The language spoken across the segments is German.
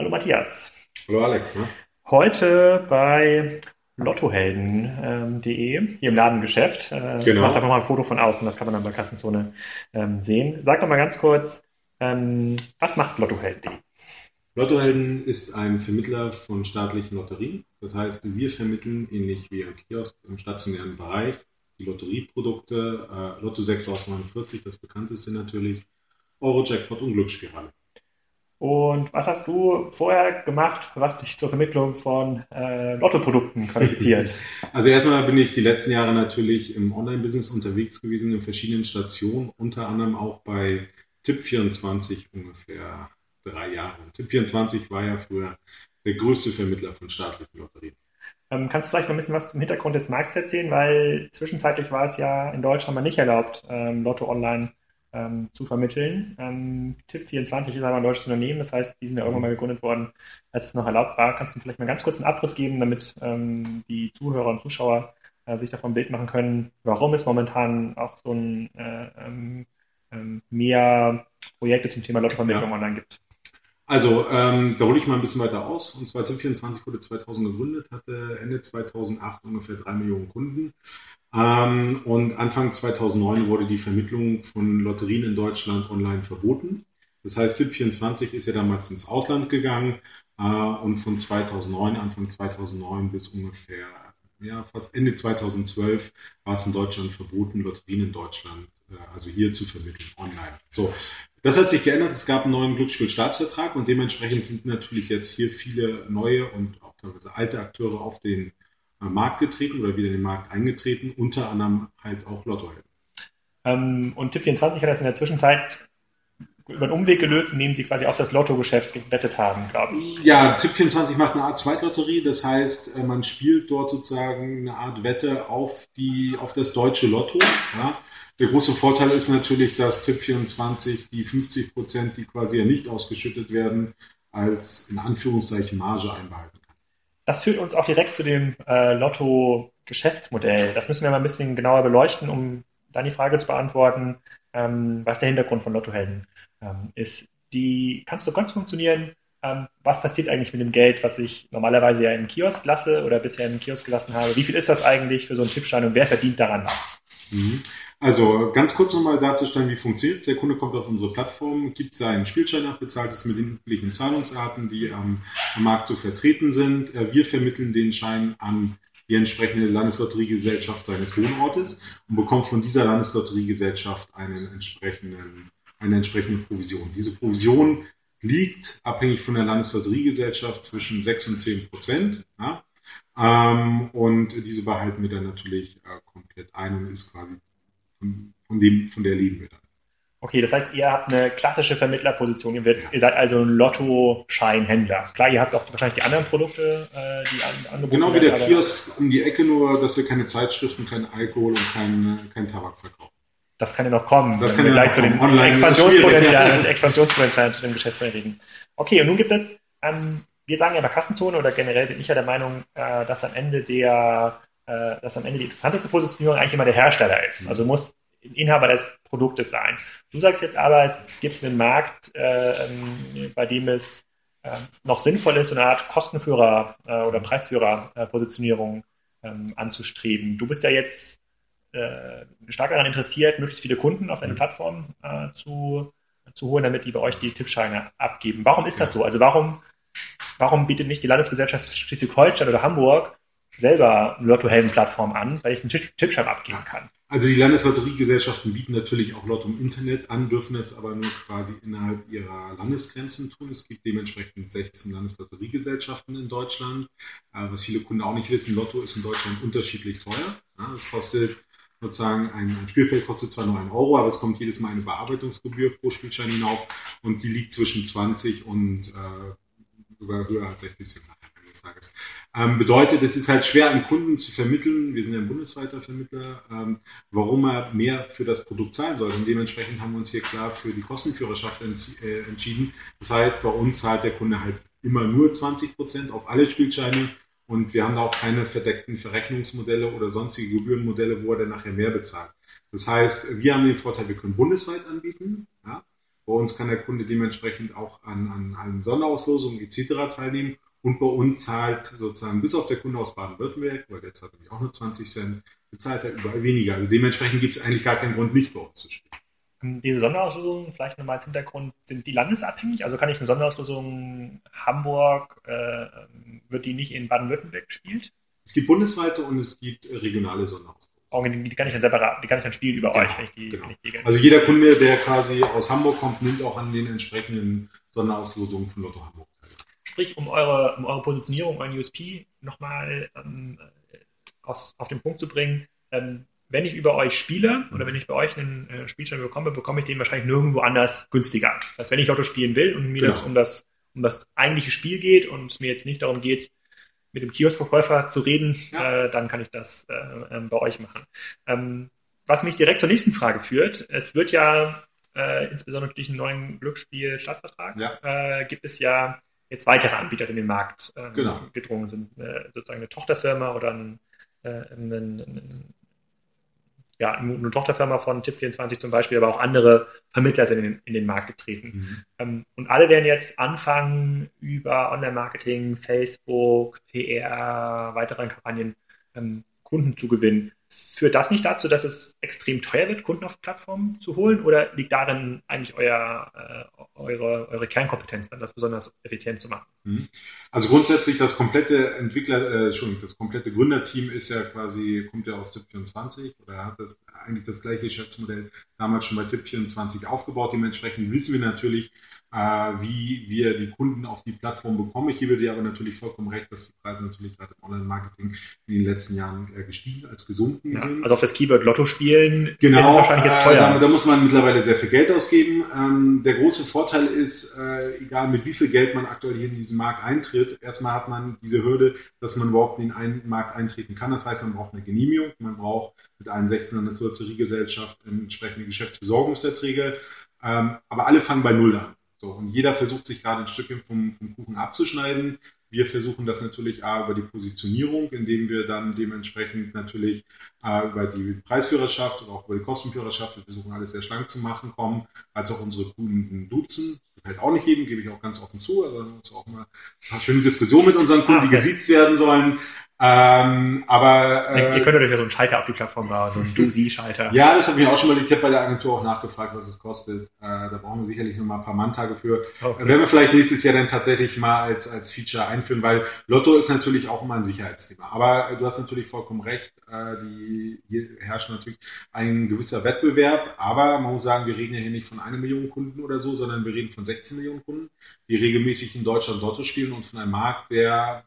Hallo Matthias. Hallo Alex. Ne? Heute bei lottohelden.de, ähm, hier im Ladengeschäft. Äh, genau. Ich mache einfach mal ein Foto von außen, das kann man dann bei Kassenzone ähm, sehen. Sag doch mal ganz kurz, ähm, was macht lottohelden.de? Lottohelden ist ein Vermittler von staatlichen Lotterien. Das heißt, wir vermitteln, ähnlich wie ein Kiosk im stationären Bereich, die Lotterieprodukte, äh, Lotto 6 aus 49, das bekannteste natürlich, Euro-Jackpot und Glücksspirale. Und was hast du vorher gemacht, was dich zur Vermittlung von äh, Lottoprodukten qualifiziert? Also erstmal bin ich die letzten Jahre natürlich im Online-Business unterwegs gewesen, in verschiedenen Stationen, unter anderem auch bei Tipp24 ungefähr drei Jahre. Tipp24 war ja früher der größte Vermittler von staatlichen Lotterien. Ähm, kannst du vielleicht noch ein bisschen was zum Hintergrund des Markts erzählen? Weil zwischenzeitlich war es ja in Deutschland mal nicht erlaubt, ähm, Lotto online ähm, zu vermitteln. Ähm, Tipp24 ist aber ein deutsches Unternehmen, das heißt, die sind ja irgendwann mal gegründet worden, als es noch erlaubt war. Kannst du vielleicht mal ganz kurz einen Abriss geben, damit ähm, die Zuhörer und Zuschauer äh, sich davon ein Bild machen können, warum es momentan auch so ein äh, ähm, ähm, mehr Projekte zum Thema Lottovermittlung ja. online gibt? Also, ähm, da hole ich mal ein bisschen weiter aus. Und zwar Tipp24 wurde 2000 gegründet, hatte Ende 2008 ungefähr drei Millionen Kunden. Ähm, und Anfang 2009 wurde die Vermittlung von Lotterien in Deutschland online verboten. Das heißt, Tipp24 ist ja damals ins Ausland gegangen äh, und von 2009, Anfang 2009 bis ungefähr ja, fast Ende 2012 war es in Deutschland verboten, Lotterien in Deutschland, äh, also hier zu vermitteln, online. So, das hat sich geändert. Es gab einen neuen Glücksspielstaatsvertrag und dementsprechend sind natürlich jetzt hier viele neue und auch teilweise alte Akteure auf den Markt getreten oder wieder in den Markt eingetreten, unter anderem halt auch Lottohelden. Ähm, und Tipp24 hat das in der Zwischenzeit über einen Umweg gelöst, indem sie quasi auf das Lottogeschäft gewettet haben, glaube ich. Ja, Tipp24 macht eine Art Zweitlotterie, das heißt, äh, man spielt dort sozusagen eine Art Wette auf, die, auf das deutsche Lotto. Ja. Der große Vorteil ist natürlich, dass Tipp24 die 50 Prozent, die quasi ja nicht ausgeschüttet werden, als in Anführungszeichen Marge einbehalten. Das führt uns auch direkt zu dem äh, Lotto-Geschäftsmodell. Das müssen wir mal ein bisschen genauer beleuchten, um dann die Frage zu beantworten, ähm, was der Hintergrund von Lottohelden ähm, ist. Die kannst du ganz funktionieren. Ähm, was passiert eigentlich mit dem Geld, was ich normalerweise ja im Kiosk lasse oder bisher im Kiosk gelassen habe? Wie viel ist das eigentlich für so einen Tippschein und wer verdient daran was? Mhm. Also ganz kurz nochmal darzustellen, wie funktioniert. Der Kunde kommt auf unsere Plattform, gibt seinen Spielschein ab, bezahlt es mit den üblichen Zahlungsarten, die am, am Markt so vertreten sind. Äh, wir vermitteln den Schein an die entsprechende Landeslotteriegesellschaft seines Wohnortes und bekommt von dieser Landeslotteriegesellschaft einen entsprechenden, eine entsprechende Provision. Diese Provision liegt abhängig von der Landeslotteriegesellschaft zwischen 6 und 10 Prozent. Ja? Ähm, und diese behalten wir dann natürlich äh, komplett ein und ist quasi von, von, dem, von der leben wir dann. Okay, das heißt, ihr habt eine klassische Vermittlerposition. Ihr, wird, ja. ihr seid also ein Lotto-Scheinhändler. Klar, ihr habt auch wahrscheinlich die anderen Produkte, äh, die an, angeboten Genau wie der Kiosk um die Ecke, nur dass wir keine Zeitschriften, keinen Alkohol und keinen kein Tabak verkaufen. Das kann ja noch kommen, das wenn wir gleich zu den Expansionspotenzialen, Expansionspotenzialen zu dem Geschäft reden. Okay, und nun gibt es, ähm, wir sagen ja bei Kassenzone oder generell bin ich ja der Meinung, äh, dass am Ende der äh, dass am Ende die interessanteste Positionierung eigentlich immer der Hersteller ist. Also muss Inhaber des Produktes sein. Du sagst jetzt aber, es gibt einen Markt, äh, ähm, bei dem es äh, noch sinnvoll ist, so eine Art Kostenführer äh, oder Preisführer-Positionierung ähm, anzustreben. Du bist ja jetzt äh, stark daran interessiert, möglichst viele Kunden auf deine Plattform äh, zu, zu holen, damit die bei euch die Tippscheine abgeben. Warum ist das so? Also warum, warum bietet nicht die Landesgesellschaft Schleswig-Holstein oder Hamburg selber Lotto-Helden-Plattform an, weil ich einen Tippschein abgeben kann. Also die Landeslotteriegesellschaften bieten natürlich auch Lotto im Internet an, dürfen es aber nur quasi innerhalb ihrer Landesgrenzen tun. Es gibt dementsprechend 16 Landeslotteriegesellschaften in Deutschland. Äh, was viele Kunden auch nicht wissen, Lotto ist in Deutschland unterschiedlich teuer. Es kostet sozusagen ein, ein Spielfeld kostet zwar nur ein Euro, aber es kommt jedes Mal eine Bearbeitungsgebühr pro Spielschein hinauf und die liegt zwischen 20 und äh, sogar höher als 60 Cent des Tages. Ähm, bedeutet, es ist halt schwer an Kunden zu vermitteln, wir sind ja ein bundesweiter Vermittler, ähm, warum er mehr für das Produkt zahlen soll. Und dementsprechend haben wir uns hier klar für die Kostenführerschaft äh, entschieden. Das heißt, bei uns zahlt der Kunde halt immer nur 20 Prozent auf alle Spielscheine und wir haben da auch keine verdeckten Verrechnungsmodelle oder sonstige Gebührenmodelle, wo er dann nachher mehr bezahlt. Das heißt, wir haben den Vorteil, wir können bundesweit anbieten. Ja? Bei uns kann der Kunde dementsprechend auch an, an allen Sonderauslosungen etc. teilnehmen. Und bei uns zahlt sozusagen bis auf der Kunde aus Baden-Württemberg, weil der zahlt nämlich auch nur 20 Cent, bezahlt er überall weniger. Also dementsprechend gibt es eigentlich gar keinen Grund, nicht bei uns zu spielen. Ähm, diese Sonderauslosungen, vielleicht nochmal als Hintergrund, sind die landesabhängig? Also kann ich eine Sonderauslosung Hamburg, äh, wird die nicht in Baden-Württemberg gespielt? Es gibt bundesweite und es gibt regionale Sonderauslosungen. Oh, die kann ich dann separat, die kann ich dann spielen über genau, euch. Wenn ich die, genau. die also jeder Kunde, der quasi aus Hamburg kommt, nimmt auch an den entsprechenden Sonderauslosungen von Lotto Hamburg. Sprich, um eure, um eure Positionierung, euren USP nochmal ähm, auf, auf den Punkt zu bringen, ähm, wenn ich über euch spiele oder wenn ich bei euch einen äh, Spielschein bekomme, bekomme ich den wahrscheinlich nirgendwo anders günstiger. Heißt, wenn ich Lotto spielen will und mir genau. das um das um das eigentliche Spiel geht und es mir jetzt nicht darum geht, mit dem Kioskverkäufer zu reden, ja. äh, dann kann ich das äh, ähm, bei euch machen. Ähm, was mich direkt zur nächsten Frage führt, es wird ja äh, insbesondere durch einen neuen Glücksspiel-Staatsvertrag ja. Äh, gibt es ja jetzt weitere Anbieter, in den Markt ähm, genau. gedrungen sind, äh, sozusagen eine Tochterfirma oder ein, äh, ein, ein ja, eine Tochterfirma von Tip24 zum Beispiel, aber auch andere Vermittler sind in den, in den Markt getreten. Mhm. Ähm, und alle werden jetzt anfangen, über Online-Marketing, Facebook, PR, weiteren Kampagnen ähm, Kunden zu gewinnen. Führt das nicht dazu, dass es extrem teuer wird, Kunden auf Plattformen zu holen? Oder liegt darin eigentlich euer, äh, eure, eure Kernkompetenz, dann das besonders effizient zu machen? Mhm. Also grundsätzlich das komplette Entwickler, äh, schon das komplette Gründerteam ist ja quasi, kommt ja aus Tip24 oder hat das eigentlich das gleiche Geschäftsmodell damals schon bei Tip24 aufgebaut. Dementsprechend wissen wir natürlich, wie wir die Kunden auf die Plattform bekommen. Ich gebe dir aber natürlich vollkommen recht, dass die Preise natürlich gerade im Online-Marketing in den letzten Jahren eher gestiegen als gesunken ja, sind. Also auf das Keyword Lotto spielen genau, ist wahrscheinlich jetzt teuer. Äh, da, da, muss man mittlerweile sehr viel Geld ausgeben. Ähm, der große Vorteil ist, äh, egal mit wie viel Geld man aktuell hier in diesen Markt eintritt, erstmal hat man diese Hürde, dass man überhaupt in einen Markt eintreten kann. Das heißt, man braucht eine Genehmigung, man braucht mit allen 16 an der Lotteriegesellschaft entsprechende Geschäftsbesorgungsverträge. Ähm, aber alle fangen bei Null an. So, und jeder versucht sich gerade ein Stückchen vom, vom Kuchen abzuschneiden. Wir versuchen das natürlich A, über die Positionierung, indem wir dann dementsprechend natürlich A, über die Preisführerschaft oder auch über die Kostenführerschaft, wir versuchen alles sehr schlank zu machen, kommen, als auch unsere Kunden duzen. Das gefällt auch nicht jedem, gebe ich auch ganz offen zu. Also uns auch mal ein paar schöne Diskussionen mit unseren Kunden, die gesiezt werden sollen. Ähm, aber äh, ihr könntet euch ja so einen Schalter auf die Plattform bauen, so einen Do-Sie-Schalter. Ja, das habe ich auch schon mal. Ich habe bei der Agentur auch nachgefragt, was es kostet. Äh, da brauchen wir sicherlich noch mal ein paar Manntage für. Okay. Werden wir vielleicht nächstes Jahr dann tatsächlich mal als, als Feature einführen, weil Lotto ist natürlich auch immer ein Sicherheitsthema. Aber äh, du hast natürlich vollkommen recht. Äh, die, hier herrscht natürlich ein gewisser Wettbewerb. Aber man muss sagen, wir reden ja hier nicht von einer Million Kunden oder so, sondern wir reden von 16 Millionen Kunden, die regelmäßig in Deutschland Lotto spielen und von einem Markt, der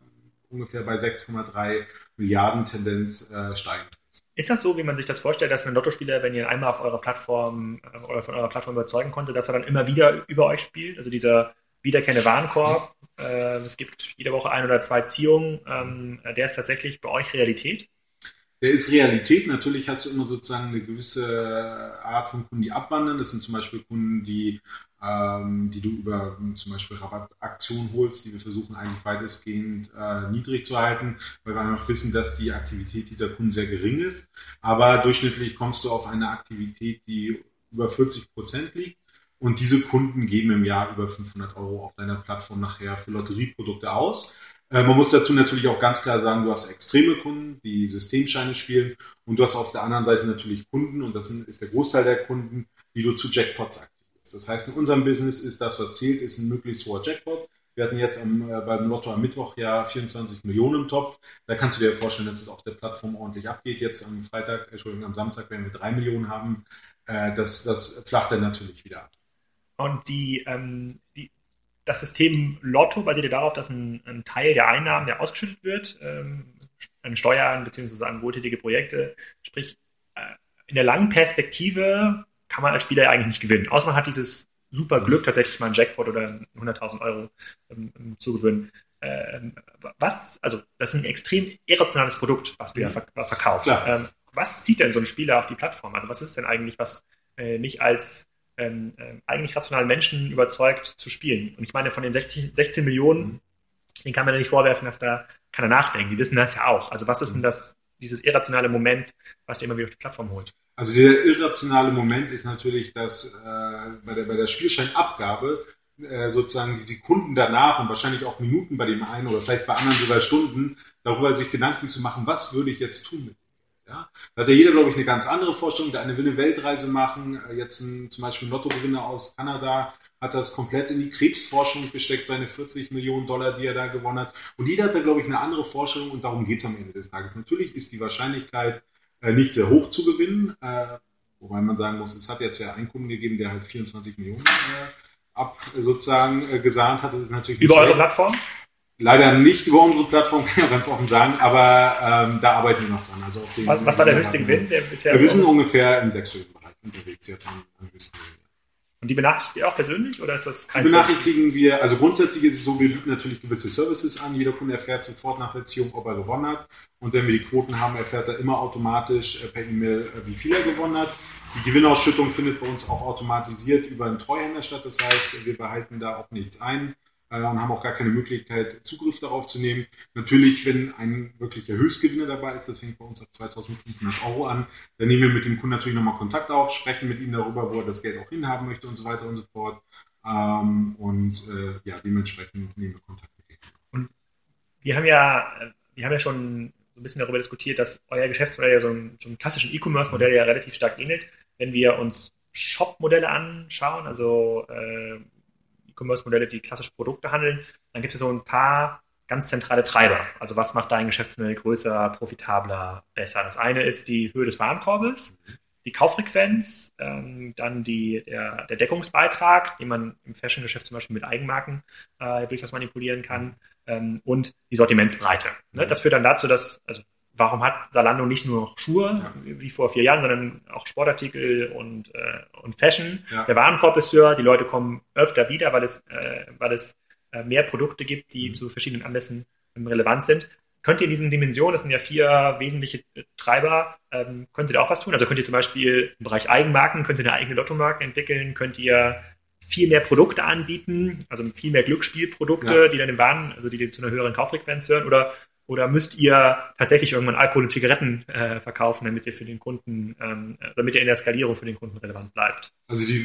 ungefähr bei 6,3 Milliarden Tendenz äh, steigen. Ist das so, wie man sich das vorstellt, dass ein Lottospieler, wenn ihr einmal auf eurer Plattform äh, oder von eurer Plattform überzeugen konnte, dass er dann immer wieder über euch spielt? Also dieser wiederkehrende Warenkorb, äh, es gibt jede Woche ein oder zwei Ziehungen, ähm, der ist tatsächlich bei euch Realität? Der ist Realität. Natürlich hast du immer sozusagen eine gewisse Art von Kunden, die abwandern. Das sind zum Beispiel Kunden, die ähm, die du über zum Beispiel Rabattaktionen holst, die wir versuchen eigentlich weitestgehend äh, niedrig zu halten, weil wir einfach wissen, dass die Aktivität dieser Kunden sehr gering ist. Aber durchschnittlich kommst du auf eine Aktivität, die über 40 Prozent liegt. Und diese Kunden geben im Jahr über 500 Euro auf deiner Plattform nachher für Lotterieprodukte aus. Äh, man muss dazu natürlich auch ganz klar sagen, du hast extreme Kunden, die Systemscheine spielen und du hast auf der anderen Seite natürlich Kunden, und das ist der Großteil der Kunden, die du zu Jackpots aktivierst. Das heißt, in unserem Business ist das, was zählt, ist ein möglichst hoher Jackpot. Wir hatten jetzt am, äh, beim Lotto am Mittwoch ja 24 Millionen im Topf. Da kannst du dir vorstellen, dass es auf der Plattform ordentlich abgeht. Jetzt am Freitag, Entschuldigung, am Samstag werden wir drei Millionen haben. Äh, das, das flacht dann natürlich wieder ab. Und die, ähm, die, das System Lotto basiert ja darauf, dass ein, ein Teil der Einnahmen, der ausgeschüttet wird, ähm, an Steuern bzw. an wohltätige Projekte, sprich äh, in der langen Perspektive kann man als Spieler ja eigentlich nicht gewinnen. Außer man hat dieses super Glück, tatsächlich mal einen Jackpot oder 100.000 Euro ähm, ähm, zu gewinnen. Ähm, was, also das ist ein extrem irrationales Produkt, was du ja verk verkaufst. Ähm, was zieht denn so ein Spieler auf die Plattform? Also was ist denn eigentlich, was äh, mich als ähm, äh, eigentlich rationalen Menschen überzeugt zu spielen? Und ich meine, von den 60, 16 Millionen, mhm. den kann man ja nicht vorwerfen, dass da keiner nachdenkt. Die wissen das ja auch. Also was ist denn mhm. das, dieses irrationale Moment, was dir immer wieder auf die Plattform holt? Also der irrationale Moment ist natürlich, dass äh, bei, der, bei der Spielscheinabgabe äh, sozusagen die Sekunden danach und wahrscheinlich auch Minuten bei dem einen oder vielleicht bei anderen sogar Stunden darüber sich Gedanken zu machen, was würde ich jetzt tun ja? Da hat ja jeder, glaube ich, eine ganz andere Vorstellung. Der eine will eine Weltreise machen. Äh, jetzt ein, zum Beispiel ein Lottogewinner aus Kanada hat das komplett in die Krebsforschung gesteckt, seine 40 Millionen Dollar, die er da gewonnen hat. Und jeder hat da, glaube ich, eine andere Vorstellung und darum geht es am Ende des Tages. Natürlich ist die Wahrscheinlichkeit nicht sehr hoch zu gewinnen, äh, wobei man sagen muss, es hat jetzt ja einen Kunden gegeben, der halt 24 Millionen äh, ab sozusagen äh, gesahnt hat. Das ist natürlich Über eure Plattform? Leider nicht über unsere Plattform, kann ich ganz offen sagen, aber ähm, da arbeiten wir noch dran. Also was, was war der höchste Gewinn? Der bisher wir sind ungefähr im sechsstelligen Bereich unterwegs jetzt an, an höchsten Gewinn. Und die benachrichtigt ihr auch persönlich oder ist das kein Die benachrichtigen wir, also grundsätzlich ist es so, wir bieten natürlich gewisse Services an. Jeder Kunde erfährt sofort nach der Ziehung, ob er gewonnen hat. Und wenn wir die Quoten haben, erfährt er immer automatisch äh, per E-Mail, äh, wie viel er gewonnen hat. Die Gewinnausschüttung findet bei uns auch automatisiert über einen Treuhänder statt. Das heißt, wir behalten da auch nichts ein äh, und haben auch gar keine Möglichkeit, Zugriff darauf zu nehmen. Natürlich, wenn ein wirklicher Höchstgewinner dabei ist, das fängt bei uns ab 2500 Euro an, dann nehmen wir mit dem Kunden natürlich nochmal Kontakt auf, sprechen mit ihm darüber, wo er das Geld auch hinhaben möchte und so weiter und so fort. Ähm, und äh, ja, dementsprechend nehmen wir Kontakt mit ihm. Und wir haben ja, wir haben ja schon so ein bisschen darüber diskutiert, dass euer Geschäftsmodell ja so einem, klassischen E-Commerce-Modell ja relativ stark ähnelt. Wenn wir uns Shop-Modelle anschauen, also äh, E-Commerce-Modelle, die klassische Produkte handeln, dann gibt es so ein paar ganz zentrale Treiber. Also was macht dein Geschäftsmodell größer, profitabler, besser? Das eine ist die Höhe des Warenkorbes, die Kauffrequenz, ähm, dann die, der, der, Deckungsbeitrag, den man im Fashion-Geschäft zum Beispiel mit Eigenmarken äh, durchaus manipulieren kann ähm, und die Sortimentsbreite. Ne? Das führt dann dazu, dass, also warum hat Salando nicht nur Schuhe ja. wie vor vier Jahren, sondern auch Sportartikel und, äh, und Fashion. Ja. Der Warenkorb ist höher, die Leute kommen öfter wieder, weil es, äh, weil es äh, mehr Produkte gibt, die mhm. zu verschiedenen Anlässen ähm, relevant sind. Könnt ihr in diesen Dimensionen, das sind ja vier wesentliche äh, Treiber, ähm, könnt ihr da auch was tun? Also könnt ihr zum Beispiel im Bereich Eigenmarken, könnt ihr eine eigene Lottomarke entwickeln, könnt ihr viel mehr Produkte anbieten, also viel mehr Glücksspielprodukte, ja. die dann im Waren, also die zu einer höheren Kauffrequenz hören, oder oder müsst ihr tatsächlich irgendwann Alkohol und Zigaretten äh, verkaufen, damit ihr für den Kunden, ähm, damit ihr in der Skalierung für den Kunden relevant bleibt? Also die,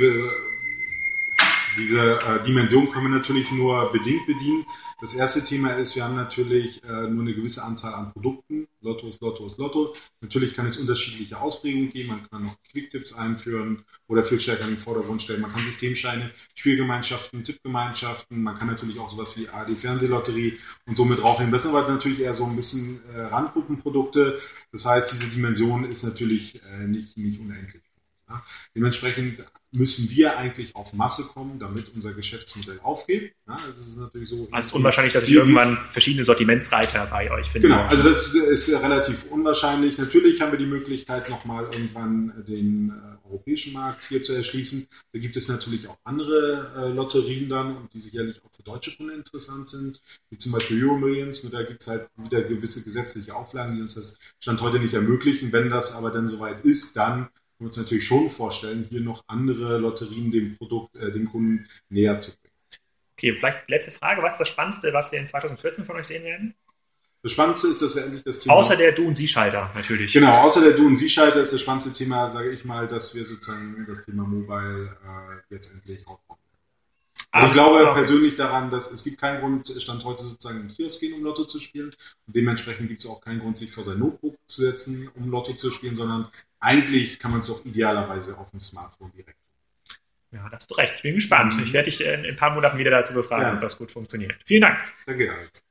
diese äh, Dimension können wir natürlich nur bedingt bedienen. Das erste Thema ist, wir haben natürlich äh, nur eine gewisse Anzahl an Produkten. Lotto ist Lotto ist Lotto. Natürlich kann es unterschiedliche Ausprägungen geben. Man kann noch Quicktipps einführen oder viel stärker in den Vordergrund stellen. Man kann Systemscheine, Spielgemeinschaften, Tippgemeinschaften. Man kann natürlich auch sowas wie AD Fernsehlotterie und so mit draufnehmen. Das sind aber natürlich eher so ein bisschen äh, Randgruppenprodukte. Das heißt, diese Dimension ist natürlich äh, nicht, nicht unendlich. Ja. Dementsprechend müssen wir eigentlich auf Masse kommen, damit unser Geschäftsmodell aufgeht. Ja, das ist natürlich so. Also es ist unwahrscheinlich, dass ich irgendwann verschiedene Sortimentsreiter bei euch finde. Genau, also das ist relativ unwahrscheinlich. Natürlich haben wir die Möglichkeit, nochmal irgendwann den äh, europäischen Markt hier zu erschließen. Da gibt es natürlich auch andere äh, Lotterien dann, die sicherlich auch für deutsche Kunden interessant sind, wie zum Beispiel Euro Millions. Nur da gibt es halt wieder gewisse gesetzliche Auflagen, die uns das Stand heute nicht ermöglichen. Wenn das aber dann soweit ist, dann wir uns natürlich schon vorstellen, hier noch andere Lotterien dem Produkt, äh, dem Kunden näher zu bringen. Okay, vielleicht letzte Frage. Was ist das Spannendste, was wir in 2014 von euch sehen werden? Das Spannendste ist, dass wir endlich das Thema. Außer der Du- und Sie-Schalter, natürlich. Genau, außer der Du- und Sie-Schalter ist das spannendste Thema, sage ich mal, dass wir sozusagen das Thema Mobile äh, jetzt endlich aufbauen. Also ich glaube okay. persönlich daran, dass es gibt keinen Grund, Stand heute sozusagen im Kiosk gehen, um Lotto zu spielen. Und dementsprechend gibt es auch keinen Grund, sich vor sein Notebook zu setzen, um Lotto zu spielen, sondern eigentlich kann man es auch idealerweise auf dem Smartphone direkt ja, da hast du recht. Ich bin gespannt. Mhm. Ich werde dich in, ein paar Monaten wieder dazu befragen, ja. ob das gut funktioniert. Vielen Dank. Danke, Alex.